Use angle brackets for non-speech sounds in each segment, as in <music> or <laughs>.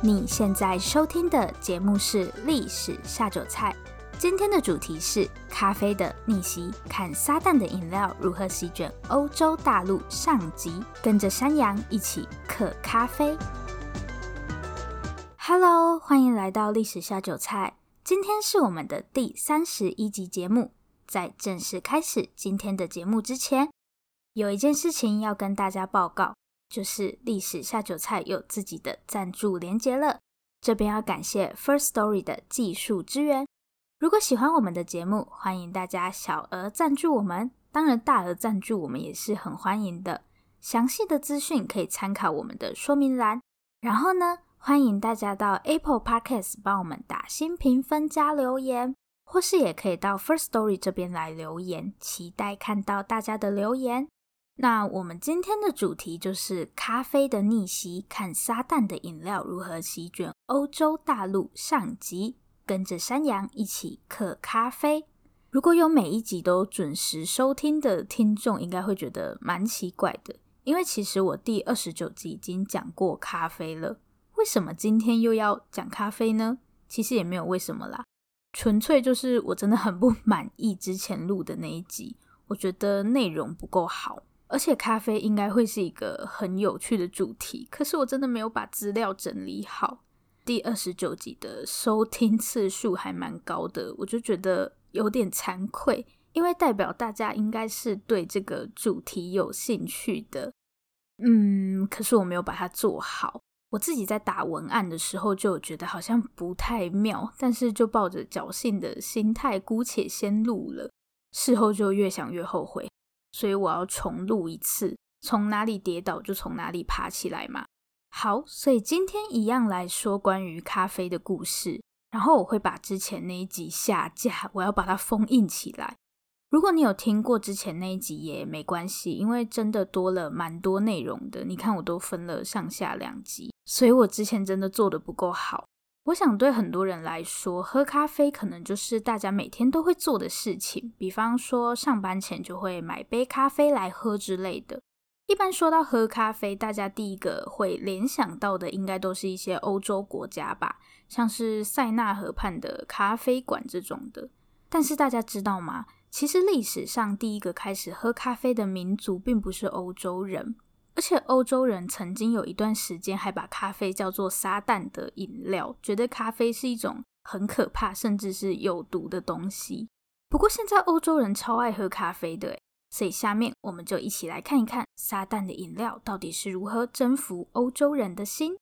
你现在收听的节目是《历史下酒菜》，今天的主题是咖啡的逆袭，看撒旦的饮料如何席卷欧洲大陆上集，跟着山羊一起嗑咖啡。Hello，欢迎来到《历史下酒菜》，今天是我们的第三十一集节目。在正式开始今天的节目之前，有一件事情要跟大家报告。就是历史下酒菜有自己的赞助连结了，这边要感谢 First Story 的技术支援。如果喜欢我们的节目，欢迎大家小额赞助我们，当然大额赞助我们也是很欢迎的。详细的资讯可以参考我们的说明栏。然后呢，欢迎大家到 Apple Podcast 帮我们打新评分加留言，或是也可以到 First Story 这边来留言，期待看到大家的留言。那我们今天的主题就是咖啡的逆袭，看撒旦的饮料如何席卷欧洲大陆上集，跟着山羊一起嗑咖啡。如果有每一集都准时收听的听众，应该会觉得蛮奇怪的，因为其实我第二十九集已经讲过咖啡了，为什么今天又要讲咖啡呢？其实也没有为什么啦，纯粹就是我真的很不 <laughs> 满意之前录的那一集，我觉得内容不够好。而且咖啡应该会是一个很有趣的主题，可是我真的没有把资料整理好。第二十九集的收听次数还蛮高的，我就觉得有点惭愧，因为代表大家应该是对这个主题有兴趣的。嗯，可是我没有把它做好。我自己在打文案的时候就觉得好像不太妙，但是就抱着侥幸的心态，姑且先录了。事后就越想越后悔。所以我要重录一次，从哪里跌倒就从哪里爬起来嘛。好，所以今天一样来说关于咖啡的故事，然后我会把之前那一集下架，我要把它封印起来。如果你有听过之前那一集也没关系，因为真的多了蛮多内容的。你看我都分了上下两集，所以我之前真的做得不够好。我想对很多人来说，喝咖啡可能就是大家每天都会做的事情，比方说上班前就会买杯咖啡来喝之类的。一般说到喝咖啡，大家第一个会联想到的应该都是一些欧洲国家吧，像是塞纳河畔的咖啡馆这种的。但是大家知道吗？其实历史上第一个开始喝咖啡的民族并不是欧洲人。而且欧洲人曾经有一段时间还把咖啡叫做撒旦的饮料，觉得咖啡是一种很可怕甚至是有毒的东西。不过现在欧洲人超爱喝咖啡的，所以下面我们就一起来看一看撒旦的饮料到底是如何征服欧洲人的心。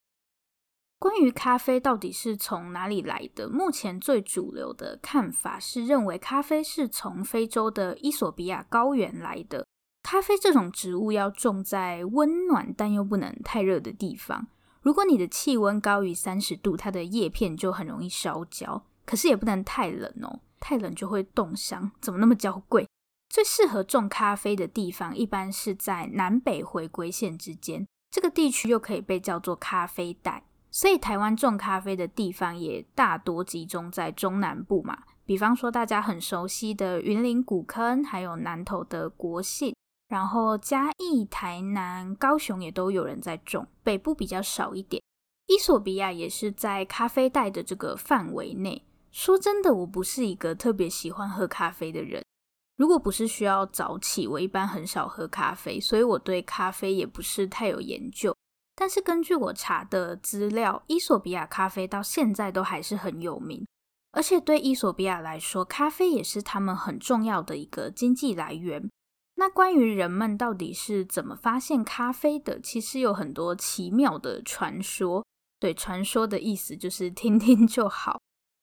关于咖啡到底是从哪里来的，目前最主流的看法是认为咖啡是从非洲的伊索比亚高原来的。咖啡这种植物要种在温暖但又不能太热的地方。如果你的气温高于三十度，它的叶片就很容易烧焦。可是也不能太冷哦，太冷就会冻伤。怎么那么娇贵？最适合种咖啡的地方一般是在南北回归线之间，这个地区又可以被叫做咖啡带。所以台湾种咖啡的地方也大多集中在中南部嘛，比方说大家很熟悉的云林古坑，还有南投的国姓。然后嘉义、台南、高雄也都有人在种，北部比较少一点。伊索比亚也是在咖啡带的这个范围内。说真的，我不是一个特别喜欢喝咖啡的人。如果不是需要早起，我一般很少喝咖啡，所以我对咖啡也不是太有研究。但是根据我查的资料，伊索比亚咖啡到现在都还是很有名，而且对伊索比亚来说，咖啡也是他们很重要的一个经济来源。那关于人们到底是怎么发现咖啡的，其实有很多奇妙的传说。对，传说的意思就是听听就好。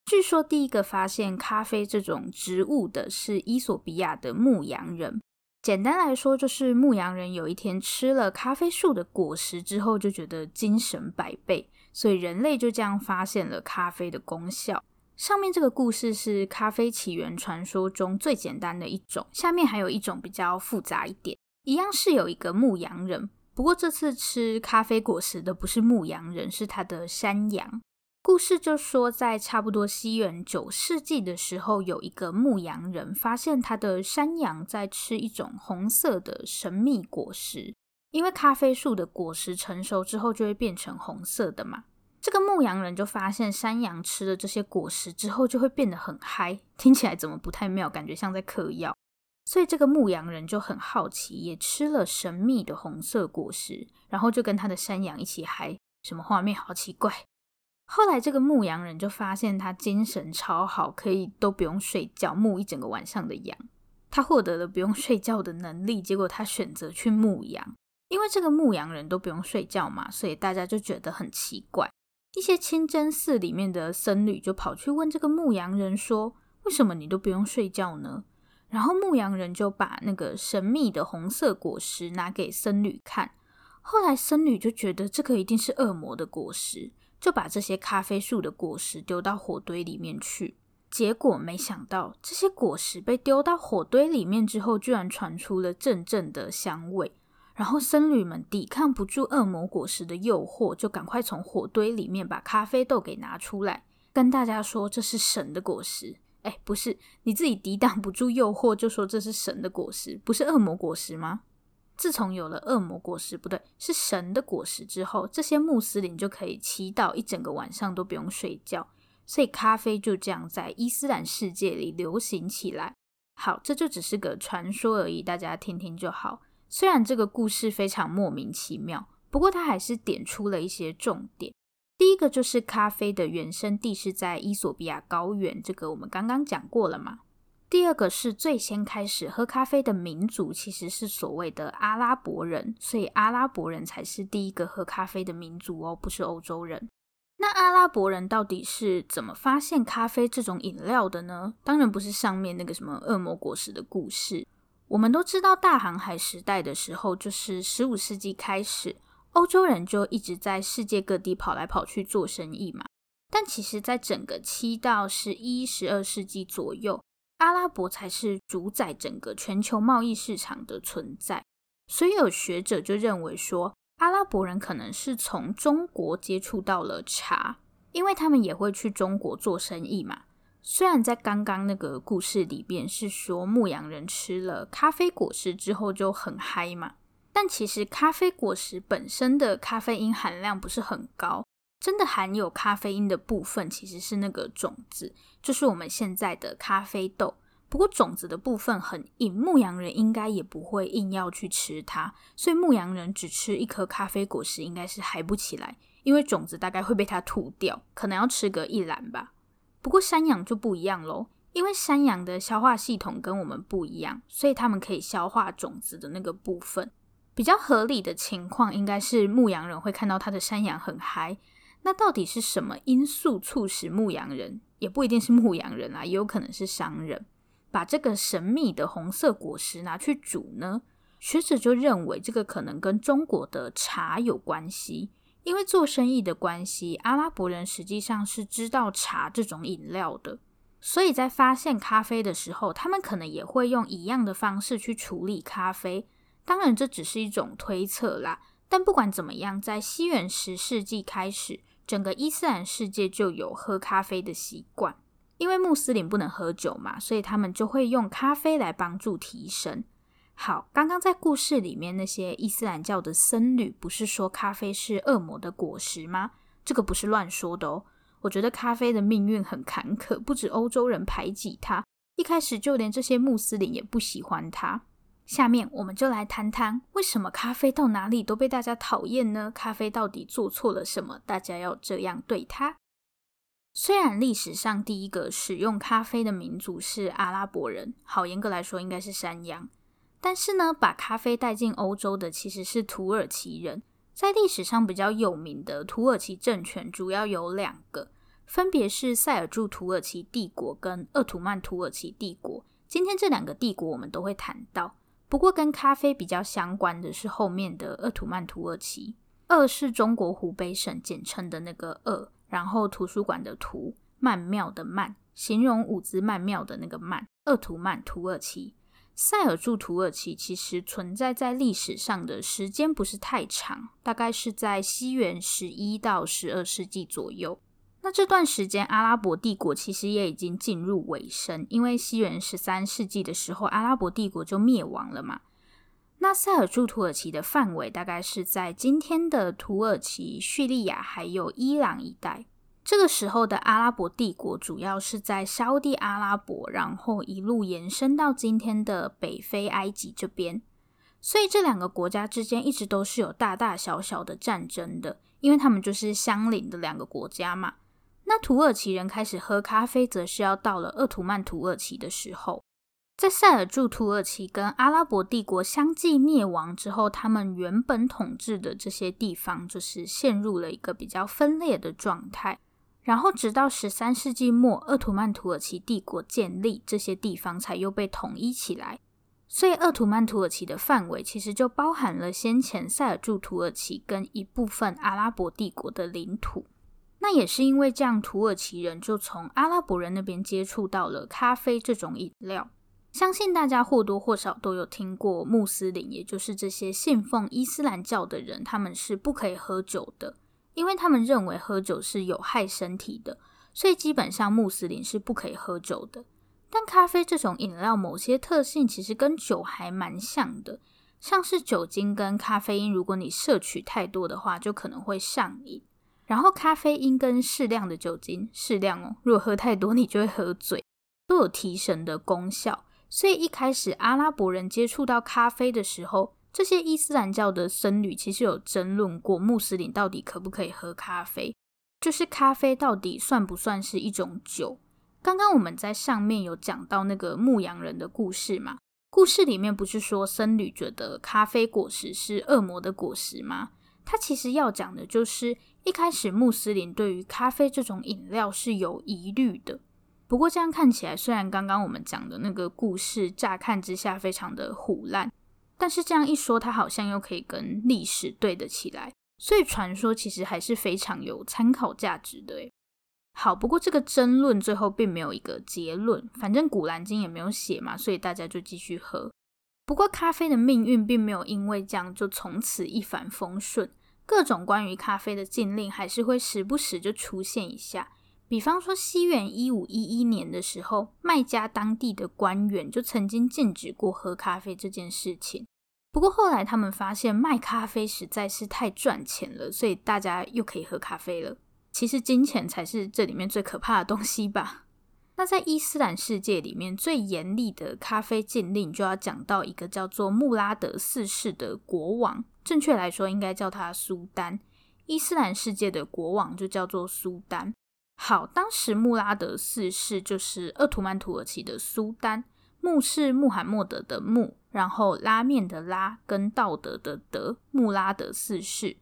据说第一个发现咖啡这种植物的是伊索比亚的牧羊人。简单来说，就是牧羊人有一天吃了咖啡树的果实之后，就觉得精神百倍，所以人类就这样发现了咖啡的功效。上面这个故事是咖啡起源传说中最简单的一种，下面还有一种比较复杂一点。一样是有一个牧羊人，不过这次吃咖啡果实的不是牧羊人，是他的山羊。故事就说，在差不多西元九世纪的时候，有一个牧羊人发现他的山羊在吃一种红色的神秘果实，因为咖啡树的果实成熟之后就会变成红色的嘛。这个牧羊人就发现山羊吃了这些果实之后就会变得很嗨，听起来怎么不太妙？感觉像在嗑药。所以这个牧羊人就很好奇，也吃了神秘的红色果实，然后就跟他的山羊一起嗨。什么画面？好奇怪。后来这个牧羊人就发现他精神超好，可以都不用睡觉，牧一整个晚上的羊。他获得了不用睡觉的能力，结果他选择去牧羊。因为这个牧羊人都不用睡觉嘛，所以大家就觉得很奇怪。一些清真寺里面的僧侣就跑去问这个牧羊人说：“为什么你都不用睡觉呢？”然后牧羊人就把那个神秘的红色果实拿给僧侣看。后来僧侣就觉得这个一定是恶魔的果实，就把这些咖啡树的果实丢到火堆里面去。结果没想到，这些果实被丢到火堆里面之后，居然传出了阵阵的香味。然后僧侣们抵抗不住恶魔果实的诱惑，就赶快从火堆里面把咖啡豆给拿出来，跟大家说这是神的果实。哎，不是，你自己抵挡不住诱惑，就说这是神的果实，不是恶魔果实吗？自从有了恶魔果实，不对，是神的果实之后，这些穆斯林就可以祈祷一整个晚上都不用睡觉，所以咖啡就这样在伊斯兰世界里流行起来。好，这就只是个传说而已，大家听听就好。虽然这个故事非常莫名其妙，不过它还是点出了一些重点。第一个就是咖啡的原生地是在伊索比亚高原，这个我们刚刚讲过了嘛。第二个是最先开始喝咖啡的民族其实是所谓的阿拉伯人，所以阿拉伯人才是第一个喝咖啡的民族哦，不是欧洲人。那阿拉伯人到底是怎么发现咖啡这种饮料的呢？当然不是上面那个什么恶魔果实的故事。我们都知道，大航海时代的时候，就是十五世纪开始。欧洲人就一直在世界各地跑来跑去做生意嘛，但其实，在整个七到十一、十二世纪左右，阿拉伯才是主宰整个全球贸易市场的存在。所以有学者就认为说，阿拉伯人可能是从中国接触到了茶，因为他们也会去中国做生意嘛。虽然在刚刚那个故事里边是说牧羊人吃了咖啡果实之后就很嗨嘛。但其实咖啡果实本身的咖啡因含量不是很高，真的含有咖啡因的部分其实是那个种子，就是我们现在的咖啡豆。不过种子的部分很硬，牧羊人应该也不会硬要去吃它，所以牧羊人只吃一颗咖啡果实应该是嗨不起来，因为种子大概会被它吐掉，可能要吃个一篮吧。不过山羊就不一样喽，因为山羊的消化系统跟我们不一样，所以他们可以消化种子的那个部分。比较合理的情况应该是牧羊人会看到他的山羊很嗨，那到底是什么因素促使牧羊人，也不一定是牧羊人啊，也有可能是商人，把这个神秘的红色果实拿去煮呢？学者就认为这个可能跟中国的茶有关系，因为做生意的关系，阿拉伯人实际上是知道茶这种饮料的，所以在发现咖啡的时候，他们可能也会用一样的方式去处理咖啡。当然，这只是一种推测啦。但不管怎么样，在西元十世纪开始，整个伊斯兰世界就有喝咖啡的习惯。因为穆斯林不能喝酒嘛，所以他们就会用咖啡来帮助提神。好，刚刚在故事里面那些伊斯兰教的僧侣，不是说咖啡是恶魔的果实吗？这个不是乱说的哦。我觉得咖啡的命运很坎坷，不止欧洲人排挤它，一开始就连这些穆斯林也不喜欢它。下面我们就来谈谈，为什么咖啡到哪里都被大家讨厌呢？咖啡到底做错了什么？大家要这样对它？虽然历史上第一个使用咖啡的民族是阿拉伯人，好，严格来说应该是山羊，但是呢，把咖啡带进欧洲的其实是土耳其人。在历史上比较有名的土耳其政权主要有两个，分别是塞尔柱土耳其帝国跟鄂图曼土耳其帝国。今天这两个帝国我们都会谈到。不过，跟咖啡比较相关的是后面的鄂图曼土耳其。鄂是中国湖北省简称的那个鄂，然后图书馆的图，曼妙的曼，形容舞姿曼妙的那个曼。鄂图曼土耳其，塞尔柱土耳其其实存在在历史上的时间不是太长，大概是在西元十一到十二世纪左右。那这段时间，阿拉伯帝国其实也已经进入尾声，因为西元十三世纪的时候，阿拉伯帝国就灭亡了嘛。那塞尔柱土耳其的范围大概是在今天的土耳其、叙利亚还有伊朗一带。这个时候的阿拉伯帝国主要是在沙乌地阿拉伯，然后一路延伸到今天的北非埃及这边。所以这两个国家之间一直都是有大大小小的战争的，因为他们就是相邻的两个国家嘛。那土耳其人开始喝咖啡，则是要到了鄂图曼土耳其的时候。在塞尔柱土耳其跟阿拉伯帝国相继灭亡之后，他们原本统治的这些地方就是陷入了一个比较分裂的状态。然后直到十三世纪末，鄂图曼土耳其帝国建立，这些地方才又被统一起来。所以，鄂图曼土耳其的范围其实就包含了先前塞尔柱土耳其跟一部分阿拉伯帝国的领土。那也是因为这样，土耳其人就从阿拉伯人那边接触到了咖啡这种饮料。相信大家或多或少都有听过，穆斯林，也就是这些信奉伊斯兰教的人，他们是不可以喝酒的，因为他们认为喝酒是有害身体的，所以基本上穆斯林是不可以喝酒的。但咖啡这种饮料，某些特性其实跟酒还蛮像的，像是酒精跟咖啡因，如果你摄取太多的话，就可能会上瘾。然后咖啡因跟适量的酒精，适量哦，如果喝太多，你就会喝醉，都有提神的功效。所以一开始阿拉伯人接触到咖啡的时候，这些伊斯兰教的僧侣其实有争论过穆斯林到底可不可以喝咖啡，就是咖啡到底算不算是一种酒？刚刚我们在上面有讲到那个牧羊人的故事嘛，故事里面不是说僧侣觉得咖啡果实是恶魔的果实吗？他其实要讲的就是一开始穆斯林对于咖啡这种饮料是有疑虑的。不过这样看起来，虽然刚刚我们讲的那个故事乍看之下非常的虎烂，但是这样一说，它好像又可以跟历史对得起来，所以传说其实还是非常有参考价值的。好，不过这个争论最后并没有一个结论，反正古兰经也没有写嘛，所以大家就继续喝。不过咖啡的命运并没有因为这样就从此一帆风顺，各种关于咖啡的禁令还是会时不时就出现一下。比方说，西元一五一一年的时候，麦加当地的官员就曾经禁止过喝咖啡这件事情。不过后来他们发现卖咖啡实在是太赚钱了，所以大家又可以喝咖啡了。其实金钱才是这里面最可怕的东西吧？那在伊斯兰世界里面，最严厉的咖啡禁令就要讲到一个叫做穆拉德四世的国王，正确来说应该叫他苏丹。伊斯兰世界的国王就叫做苏丹。好，当时穆拉德四世就是鄂图曼土耳其的苏丹，穆是穆罕默德的穆，然后拉面的拉跟道德的德，穆拉德四世。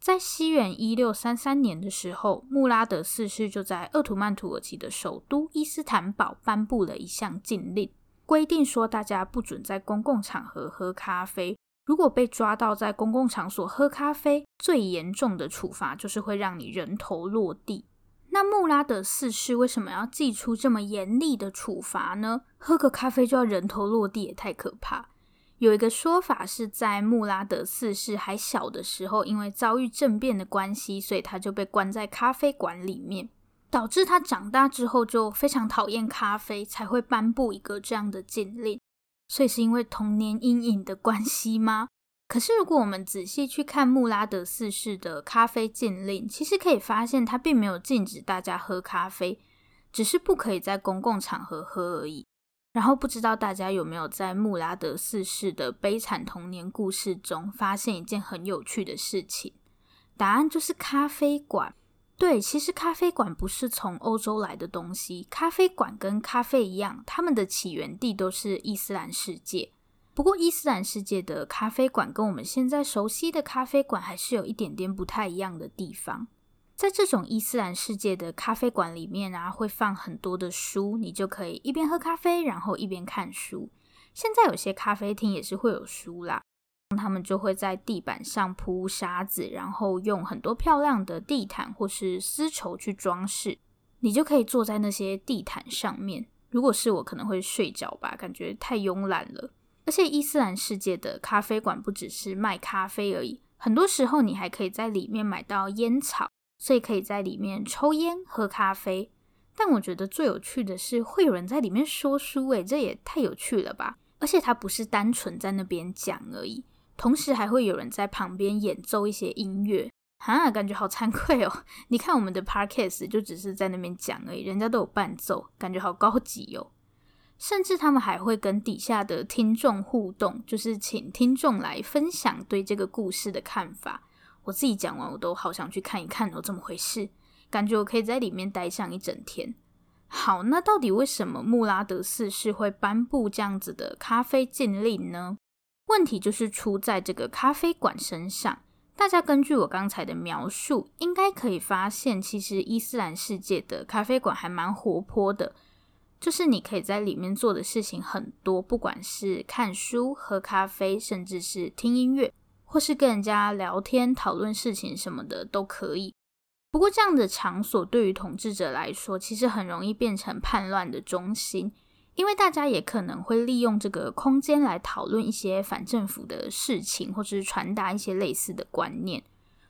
在西元一六三三年的时候，穆拉德四世就在鄂图曼土耳其的首都伊斯坦堡颁布了一项禁令，规定说大家不准在公共场合喝咖啡，如果被抓到在公共场所喝咖啡，最严重的处罚就是会让你人头落地。那穆拉德四世为什么要祭出这么严厉的处罚呢？喝个咖啡就要人头落地，也太可怕。有一个说法是在穆拉德四世还小的时候，因为遭遇政变的关系，所以他就被关在咖啡馆里面，导致他长大之后就非常讨厌咖啡，才会颁布一个这样的禁令。所以是因为童年阴影的关系吗？可是，如果我们仔细去看穆拉德四世的咖啡禁令，其实可以发现他并没有禁止大家喝咖啡，只是不可以在公共场合喝而已。然后，不知道大家有没有在穆拉德四世的悲惨童年故事中发现一件很有趣的事情？答案就是咖啡馆。对，其实咖啡馆不是从欧洲来的东西，咖啡馆跟咖啡一样，它们的起源地都是伊斯兰世界。不过，伊斯兰世界的咖啡馆跟我们现在熟悉的咖啡馆还是有一点点不太一样的地方。在这种伊斯兰世界的咖啡馆里面啊，会放很多的书，你就可以一边喝咖啡，然后一边看书。现在有些咖啡厅也是会有书啦，他们就会在地板上铺沙子，然后用很多漂亮的地毯或是丝绸去装饰，你就可以坐在那些地毯上面。如果是我，可能会睡着吧，感觉太慵懒了。而且伊斯兰世界的咖啡馆不只是卖咖啡而已，很多时候你还可以在里面买到烟草，所以可以在里面抽烟喝咖啡。但我觉得最有趣的是会有人在里面说书，诶，这也太有趣了吧！而且他不是单纯在那边讲而已，同时还会有人在旁边演奏一些音乐。啊，感觉好惭愧哦！你看我们的 podcast 就只是在那边讲而已，人家都有伴奏，感觉好高级哦。甚至他们还会跟底下的听众互动，就是请听众来分享对这个故事的看法。我自己讲完，我都好想去看一看哦，怎么回事？感觉我可以在里面待上一整天。好，那到底为什么穆拉德四世会颁布这样子的咖啡禁令呢？问题就是出在这个咖啡馆身上。大家根据我刚才的描述，应该可以发现，其实伊斯兰世界的咖啡馆还蛮活泼的。就是你可以在里面做的事情很多，不管是看书、喝咖啡，甚至是听音乐，或是跟人家聊天、讨论事情什么的都可以。不过，这样的场所对于统治者来说，其实很容易变成叛乱的中心。因为大家也可能会利用这个空间来讨论一些反政府的事情，或者是传达一些类似的观念。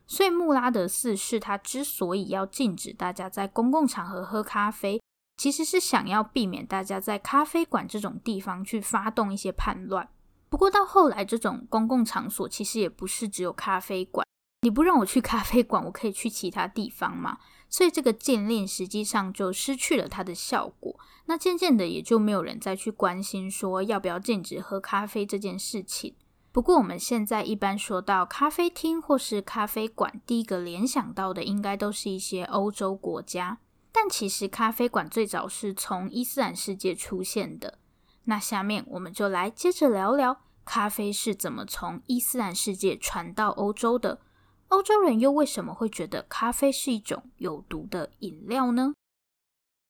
所以穆拉德四世他之所以要禁止大家在公共场合喝咖啡，其实是想要避免大家在咖啡馆这种地方去发动一些叛乱。不过到后来，这种公共场所其实也不是只有咖啡馆。你不让我去咖啡馆，我可以去其他地方吗？所以这个禁令实际上就失去了它的效果。那渐渐的，也就没有人再去关心说要不要禁止喝咖啡这件事情。不过我们现在一般说到咖啡厅或是咖啡馆，第一个联想到的应该都是一些欧洲国家。但其实咖啡馆最早是从伊斯兰世界出现的。那下面我们就来接着聊聊咖啡是怎么从伊斯兰世界传到欧洲的。欧洲人又为什么会觉得咖啡是一种有毒的饮料呢？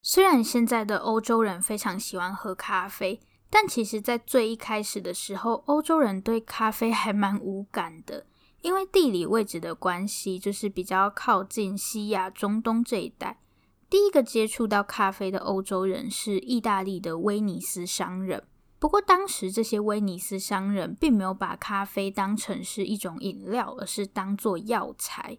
虽然现在的欧洲人非常喜欢喝咖啡，但其实，在最一开始的时候，欧洲人对咖啡还蛮无感的，因为地理位置的关系，就是比较靠近西亚、中东这一带。第一个接触到咖啡的欧洲人是意大利的威尼斯商人。不过，当时这些威尼斯商人并没有把咖啡当成是一种饮料，而是当作药材。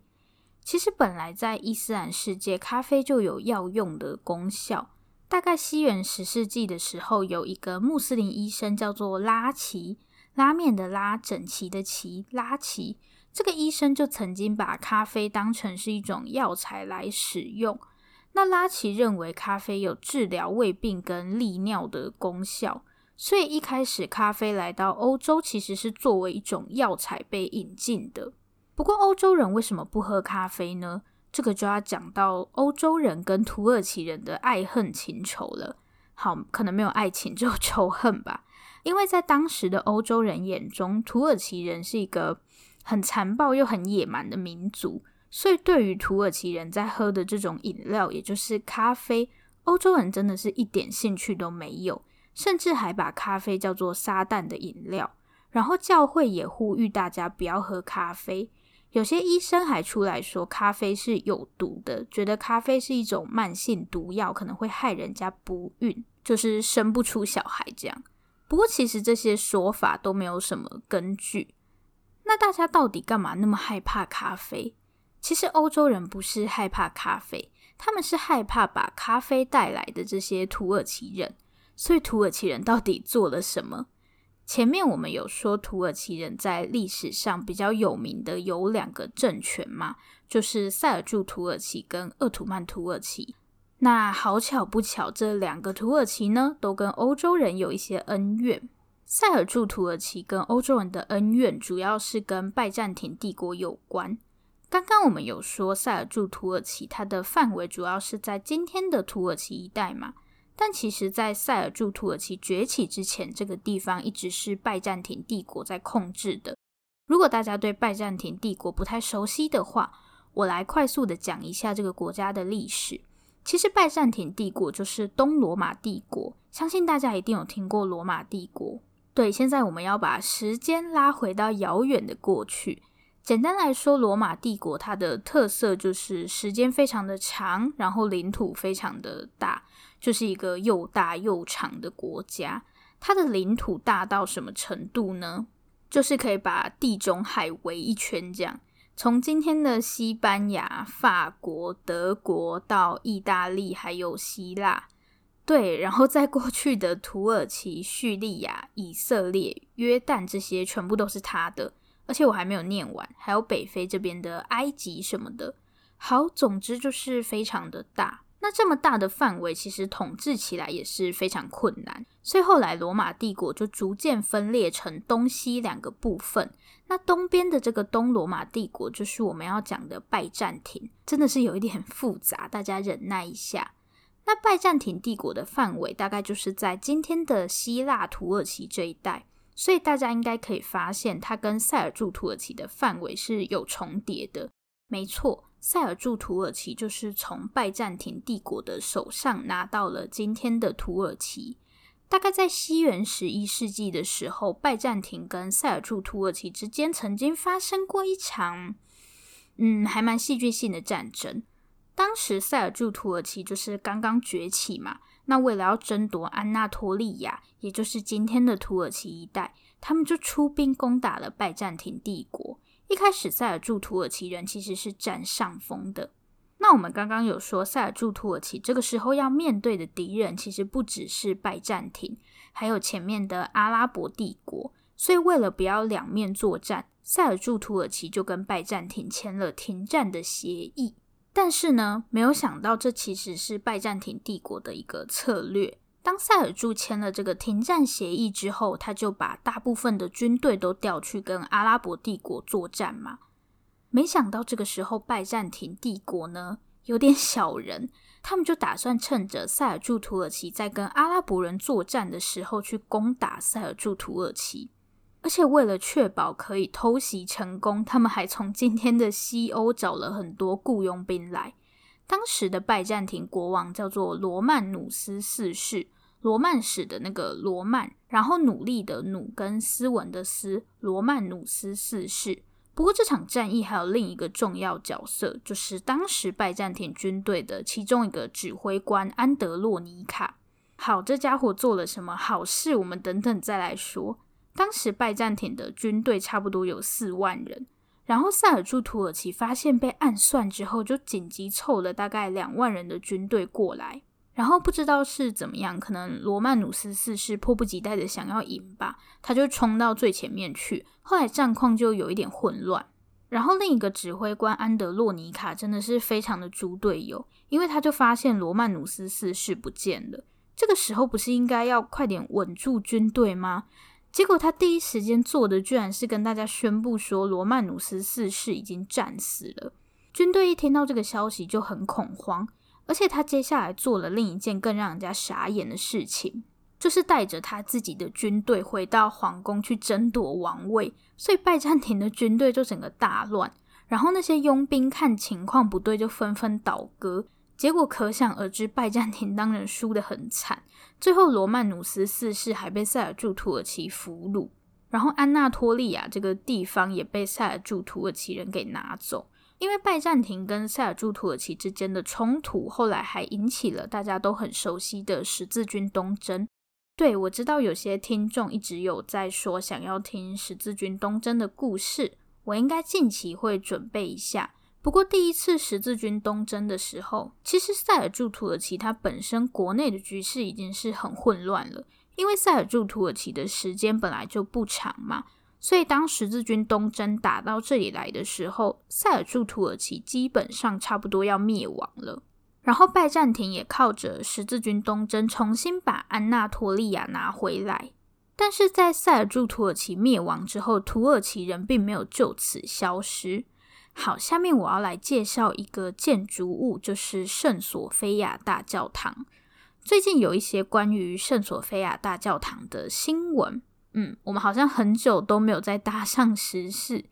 其实，本来在伊斯兰世界，咖啡就有药用的功效。大概西元十世纪的时候，有一个穆斯林医生叫做拉齐，拉面的拉，整齐的齐，拉齐。这个医生就曾经把咖啡当成是一种药材来使用。那拉齐认为咖啡有治疗胃病跟利尿的功效。所以一开始，咖啡来到欧洲其实是作为一种药材被引进的。不过，欧洲人为什么不喝咖啡呢？这个就要讲到欧洲人跟土耳其人的爱恨情仇了。好，可能没有爱情，只有仇恨吧。因为在当时的欧洲人眼中，土耳其人是一个很残暴又很野蛮的民族，所以对于土耳其人在喝的这种饮料，也就是咖啡，欧洲人真的是一点兴趣都没有。甚至还把咖啡叫做撒旦的饮料，然后教会也呼吁大家不要喝咖啡。有些医生还出来说咖啡是有毒的，觉得咖啡是一种慢性毒药，可能会害人家不孕，就是生不出小孩这样。不过其实这些说法都没有什么根据。那大家到底干嘛那么害怕咖啡？其实欧洲人不是害怕咖啡，他们是害怕把咖啡带来的这些土耳其人。所以土耳其人到底做了什么？前面我们有说，土耳其人在历史上比较有名的有两个政权嘛，就是塞尔柱土耳其跟鄂图曼土耳其。那好巧不巧，这两个土耳其呢，都跟欧洲人有一些恩怨。塞尔柱土耳其跟欧洲人的恩怨，主要是跟拜占庭帝国有关。刚刚我们有说，塞尔柱土耳其它的范围主要是在今天的土耳其一带嘛。但其实，在塞尔柱土耳其崛起之前，这个地方一直是拜占庭帝国在控制的。如果大家对拜占庭帝国不太熟悉的话，我来快速的讲一下这个国家的历史。其实，拜占庭帝国就是东罗马帝国，相信大家一定有听过罗马帝国。对，现在我们要把时间拉回到遥远的过去。简单来说，罗马帝国它的特色就是时间非常的长，然后领土非常的大。就是一个又大又长的国家，它的领土大到什么程度呢？就是可以把地中海围一圈，这样从今天的西班牙、法国、德国到意大利，还有希腊，对，然后在过去的土耳其、叙利亚、以色列、约旦这些全部都是他的，而且我还没有念完，还有北非这边的埃及什么的。好，总之就是非常的大。那这么大的范围，其实统治起来也是非常困难，所以后来罗马帝国就逐渐分裂成东西两个部分。那东边的这个东罗马帝国，就是我们要讲的拜占庭，真的是有一点复杂，大家忍耐一下。那拜占庭帝国的范围大概就是在今天的希腊、土耳其这一带，所以大家应该可以发现，它跟塞尔柱土耳其的范围是有重叠的。没错。塞尔柱土耳其就是从拜占庭帝国的手上拿到了今天的土耳其。大概在西元十一世纪的时候，拜占庭跟塞尔柱土耳其之间曾经发生过一场，嗯，还蛮戏剧性的战争。当时塞尔柱土耳其就是刚刚崛起嘛，那为了要争夺安纳托利亚，也就是今天的土耳其一带，他们就出兵攻打了拜占庭帝国。一开始，塞尔柱土耳其人其实是占上风的。那我们刚刚有说，塞尔柱土耳其这个时候要面对的敌人，其实不只是拜占庭，还有前面的阿拉伯帝国。所以，为了不要两面作战，塞尔柱土耳其就跟拜占庭签了停战的协议。但是呢，没有想到，这其实是拜占庭帝国的一个策略。当塞尔柱签了这个停战协议之后，他就把大部分的军队都调去跟阿拉伯帝国作战嘛。没想到这个时候拜占庭帝国呢，有点小人，他们就打算趁着塞尔柱土耳其在跟阿拉伯人作战的时候去攻打塞尔柱土耳其。而且为了确保可以偷袭成功，他们还从今天的西欧找了很多雇佣兵来。当时的拜占庭国王叫做罗曼努斯四世。罗曼史的那个罗曼，然后努力的努跟斯文的斯，罗曼努斯四世。不过这场战役还有另一个重要角色，就是当时拜占庭军队的其中一个指挥官安德洛尼卡。好，这家伙做了什么好事？我们等等再来说。当时拜占庭的军队差不多有四万人，然后塞尔柱土耳其发现被暗算之后，就紧急凑了大概两万人的军队过来。然后不知道是怎么样，可能罗曼努斯四世迫不及待的想要赢吧，他就冲到最前面去。后来战况就有一点混乱。然后另一个指挥官安德洛尼卡真的是非常的猪队友，因为他就发现罗曼努斯四世不见了。这个时候不是应该要快点稳住军队吗？结果他第一时间做的居然是跟大家宣布说罗曼努斯四世已经战死了。军队一听到这个消息就很恐慌。而且他接下来做了另一件更让人家傻眼的事情，就是带着他自己的军队回到皇宫去争夺王位，所以拜占庭的军队就整个大乱。然后那些佣兵看情况不对，就纷纷倒戈。结果可想而知，拜占庭当然输得很惨。最后罗曼努斯四世还被塞尔柱土耳其俘虏，然后安纳托利亚这个地方也被塞尔柱土耳其人给拿走。因为拜占庭跟塞尔柱土耳其之间的冲突，后来还引起了大家都很熟悉的十字军东征。对，我知道有些听众一直有在说想要听十字军东征的故事，我应该近期会准备一下。不过第一次十字军东征的时候，其实塞尔柱土耳其它本身国内的局势已经是很混乱了，因为塞尔柱土耳其的时间本来就不长嘛。所以，当十字军东征打到这里来的时候，塞尔柱土耳其基本上差不多要灭亡了。然后，拜占庭也靠着十字军东征重新把安纳托利亚拿回来。但是在塞尔柱土耳其灭亡之后，土耳其人并没有就此消失。好，下面我要来介绍一个建筑物，就是圣索菲亚大教堂。最近有一些关于圣索菲亚大教堂的新闻。嗯，我们好像很久都没有再搭上时事。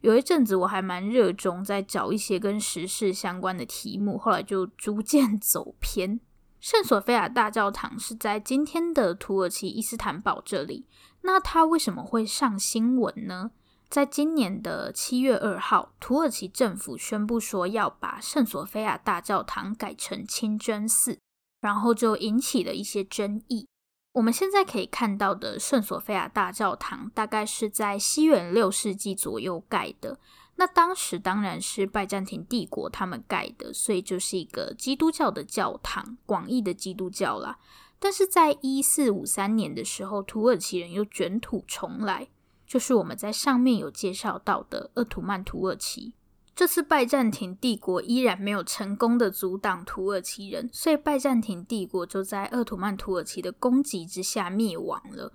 有一阵子我还蛮热衷在找一些跟时事相关的题目，后来就逐渐走偏。圣索菲亚大教堂是在今天的土耳其伊斯坦堡这里。那它为什么会上新闻呢？在今年的七月二号，土耳其政府宣布说要把圣索菲亚大教堂改成清真寺，然后就引起了一些争议。我们现在可以看到的圣索菲亚大教堂，大概是在西元六世纪左右盖的。那当时当然是拜占庭帝国他们盖的，所以就是一个基督教的教堂，广义的基督教啦。但是在一四五三年的时候，土耳其人又卷土重来，就是我们在上面有介绍到的鄂图曼土耳其。这次拜占庭帝国依然没有成功的阻挡土耳其人，所以拜占庭帝国就在鄂图曼土耳其的攻击之下灭亡了。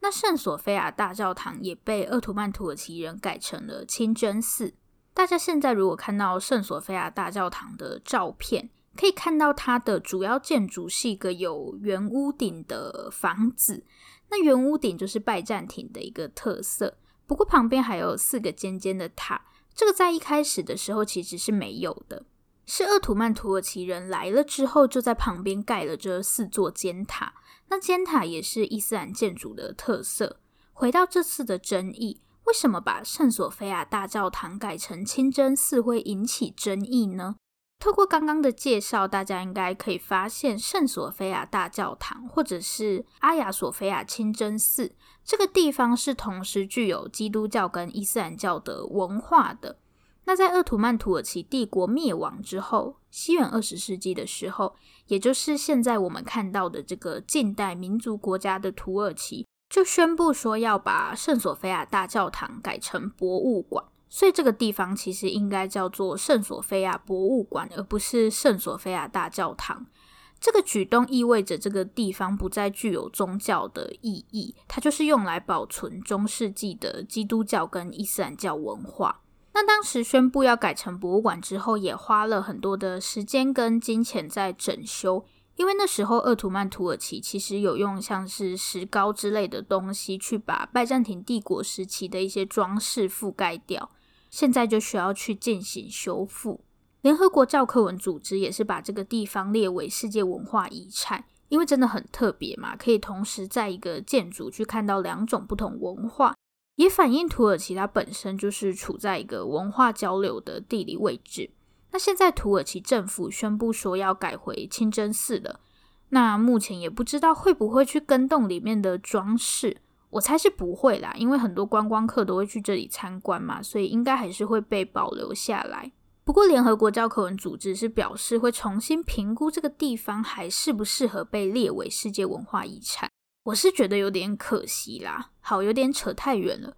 那圣索菲亚大教堂也被鄂图曼土耳其人改成了清真寺。大家现在如果看到圣索菲亚大教堂的照片，可以看到它的主要建筑是一个有圆屋顶的房子。那圆屋顶就是拜占庭的一个特色。不过旁边还有四个尖尖的塔。这个在一开始的时候其实是没有的，是鄂图曼土耳其人来了之后，就在旁边盖了这四座尖塔。那尖塔也是伊斯兰建筑的特色。回到这次的争议，为什么把圣索菲亚大教堂改成清真寺会引起争议呢？透过刚刚的介绍，大家应该可以发现，圣索菲亚大教堂或者是阿亚索菲亚清真寺这个地方是同时具有基督教跟伊斯兰教的文化的。那在鄂图曼土耳其帝国灭亡之后，西元二十世纪的时候，也就是现在我们看到的这个近代民族国家的土耳其，就宣布说要把圣索菲亚大教堂改成博物馆。所以这个地方其实应该叫做圣索菲亚博物馆，而不是圣索菲亚大教堂。这个举动意味着这个地方不再具有宗教的意义，它就是用来保存中世纪的基督教跟伊斯兰教文化。那当时宣布要改成博物馆之后，也花了很多的时间跟金钱在整修。因为那时候鄂图曼土耳其其实有用像是石膏之类的东西去把拜占庭帝国时期的一些装饰覆盖掉，现在就需要去进行修复。联合国教科文组织也是把这个地方列为世界文化遗产，因为真的很特别嘛，可以同时在一个建筑去看到两种不同文化，也反映土耳其它本身就是处在一个文化交流的地理位置。那现在土耳其政府宣布说要改回清真寺了，那目前也不知道会不会去更动里面的装饰，我猜是不会啦，因为很多观光客都会去这里参观嘛，所以应该还是会被保留下来。不过联合国教科文组织是表示会重新评估这个地方还适不适合被列为世界文化遗产，我是觉得有点可惜啦，好，有点扯太远了。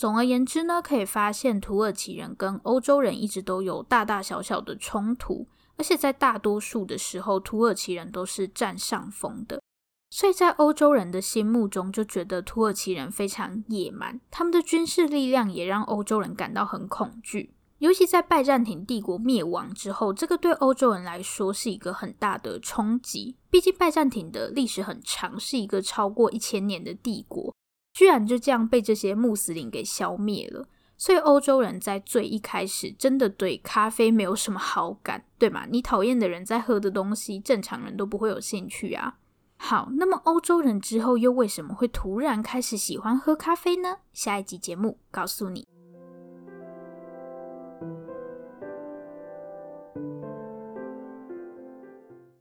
总而言之呢，可以发现土耳其人跟欧洲人一直都有大大小小的冲突，而且在大多数的时候，土耳其人都是占上风的。所以在欧洲人的心目中，就觉得土耳其人非常野蛮，他们的军事力量也让欧洲人感到很恐惧。尤其在拜占庭帝国灭亡之后，这个对欧洲人来说是一个很大的冲击。毕竟拜占庭的历史很长，是一个超过一千年的帝国。居然就这样被这些穆斯林给消灭了，所以欧洲人在最一开始真的对咖啡没有什么好感，对吗？你讨厌的人在喝的东西，正常人都不会有兴趣啊。好，那么欧洲人之后又为什么会突然开始喜欢喝咖啡呢？下一集节目告诉你。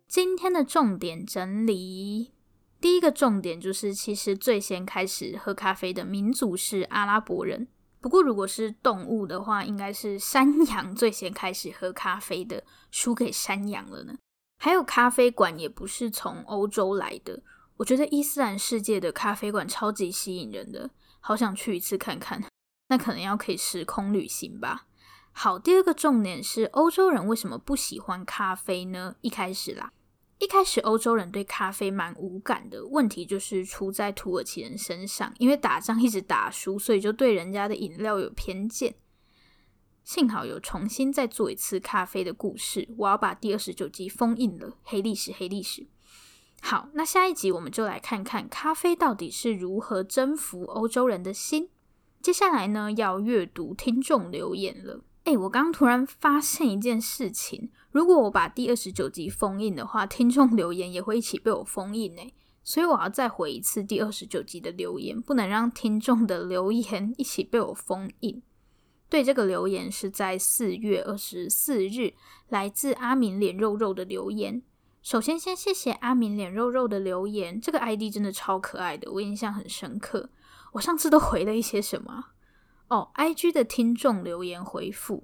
今天的重点整理。第一个重点就是，其实最先开始喝咖啡的民族是阿拉伯人。不过，如果是动物的话，应该是山羊最先开始喝咖啡的，输给山羊了呢。还有咖啡馆也不是从欧洲来的。我觉得伊斯兰世界的咖啡馆超级吸引人的，好想去一次看看。那可能要可以时空旅行吧。好，第二个重点是欧洲人为什么不喜欢咖啡呢？一开始啦。一开始，欧洲人对咖啡蛮无感的，问题就是出在土耳其人身上，因为打仗一直打输，所以就对人家的饮料有偏见。幸好有重新再做一次咖啡的故事，我要把第二十九集封印了，黑历史，黑历史。好，那下一集我们就来看看咖啡到底是如何征服欧洲人的心。接下来呢，要阅读听众留言了。哎，我刚突然发现一件事情，如果我把第二十九集封印的话，听众留言也会一起被我封印诶，所以我要再回一次第二十九集的留言，不能让听众的留言一起被我封印。对，这个留言是在四月二十四日，来自阿明脸肉肉的留言。首先，先谢谢阿明脸肉肉的留言，这个 ID 真的超可爱的，我印象很深刻。我上次都回了一些什么？哦，IG 的听众留言回复，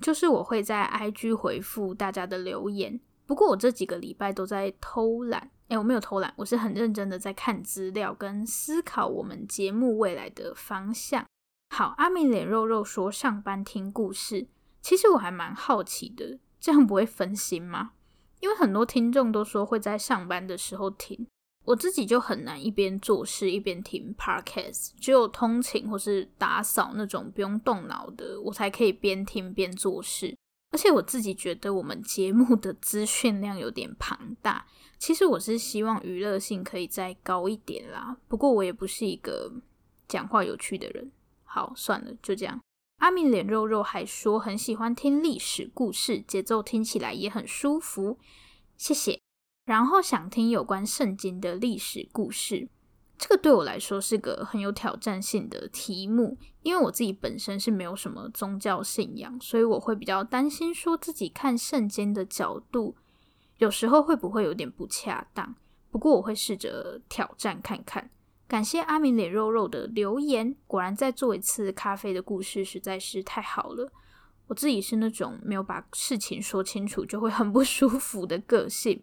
就是我会在 IG 回复大家的留言。不过我这几个礼拜都在偷懒，诶，我没有偷懒，我是很认真的在看资料跟思考我们节目未来的方向。好，阿明脸肉肉说上班听故事，其实我还蛮好奇的，这样不会分心吗？因为很多听众都说会在上班的时候听。我自己就很难一边做事一边听 podcast，只有通勤或是打扫那种不用动脑的，我才可以边听边做事。而且我自己觉得我们节目的资讯量有点庞大，其实我是希望娱乐性可以再高一点啦。不过我也不是一个讲话有趣的人。好，算了，就这样。阿明脸肉肉还说很喜欢听历史故事，节奏听起来也很舒服。谢谢。然后想听有关圣经的历史故事，这个对我来说是个很有挑战性的题目，因为我自己本身是没有什么宗教信仰，所以我会比较担心说自己看圣经的角度有时候会不会有点不恰当。不过我会试着挑战看看。感谢阿明脸肉肉的留言，果然再做一次咖啡的故事实在是太好了。我自己是那种没有把事情说清楚就会很不舒服的个性。